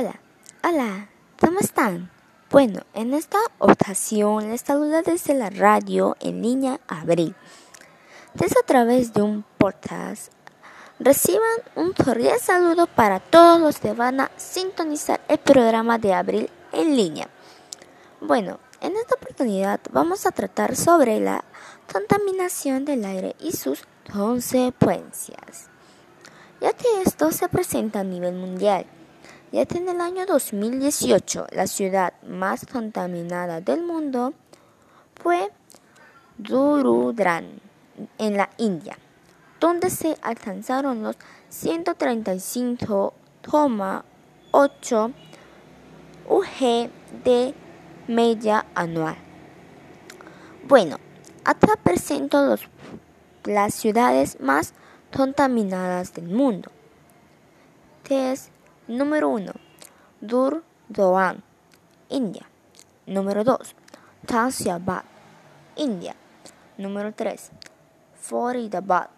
Hola, hola, ¿cómo están? Bueno, en esta ocasión les saluda desde la radio en línea Abril. Desde a través de un podcast, reciban un cordial saludo para todos los que van a sintonizar el programa de Abril en línea. Bueno, en esta oportunidad vamos a tratar sobre la contaminación del aire y sus consecuencias, ya que esto se presenta a nivel mundial ya en el año 2018 la ciudad más contaminada del mundo fue Durudran, en la India, donde se alcanzaron los 135,8 UG de media anual. Bueno, acá presento los, las ciudades más contaminadas del mundo, Número 1. Durdoan, India. Número 2. Ghaziabad, India. Número 3. Faridabad,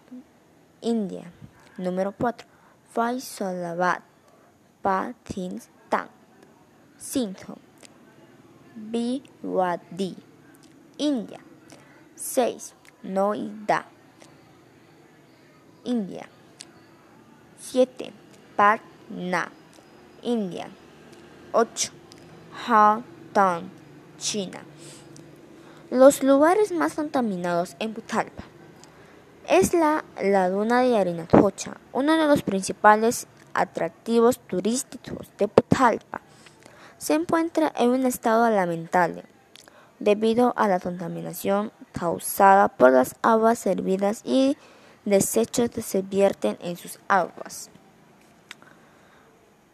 India. Número 4. Faisalabad, Pakistan. 5. Biwadi, India. 6. Noida, India. 7. Patna. India. 8. Haotong, China. Los lugares más contaminados en Putalpa es la laguna de Arinacocha, uno de los principales atractivos turísticos de Putalpa. Se encuentra en un estado lamentable debido a la contaminación causada por las aguas servidas y desechos que se vierten en sus aguas.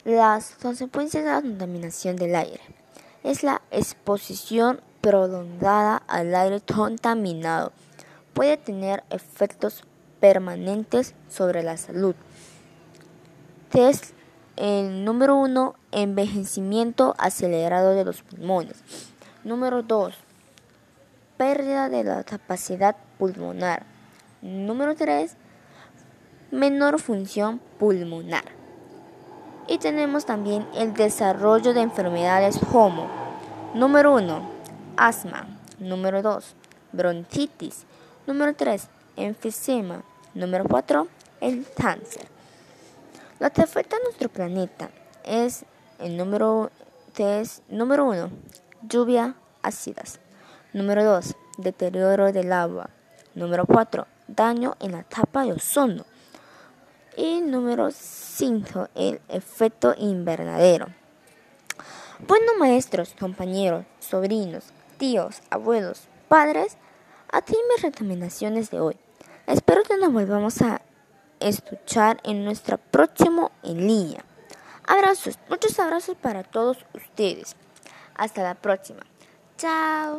Las consecuencias de la contaminación del aire es la exposición prolongada al aire contaminado. Puede tener efectos permanentes sobre la salud. Es el número uno, envejecimiento acelerado de los pulmones. Número dos, pérdida de la capacidad pulmonar. Número tres, menor función pulmonar. Y tenemos también el desarrollo de enfermedades como número 1, asma, número 2, bronquitis, número 3, enfisema, número 4, el cáncer. Lo que afecta a nuestro planeta es el número 3, número 1, lluvia ácidas, número 2, deterioro del agua, número 4, daño en la tapa de ozono. Y número 5, el efecto invernadero. Bueno, maestros, compañeros, sobrinos, tíos, abuelos, padres, aquí mis recomendaciones de hoy. Espero que nos volvamos a escuchar en nuestra próximo en línea. Abrazos, muchos abrazos para todos ustedes. Hasta la próxima. Chao.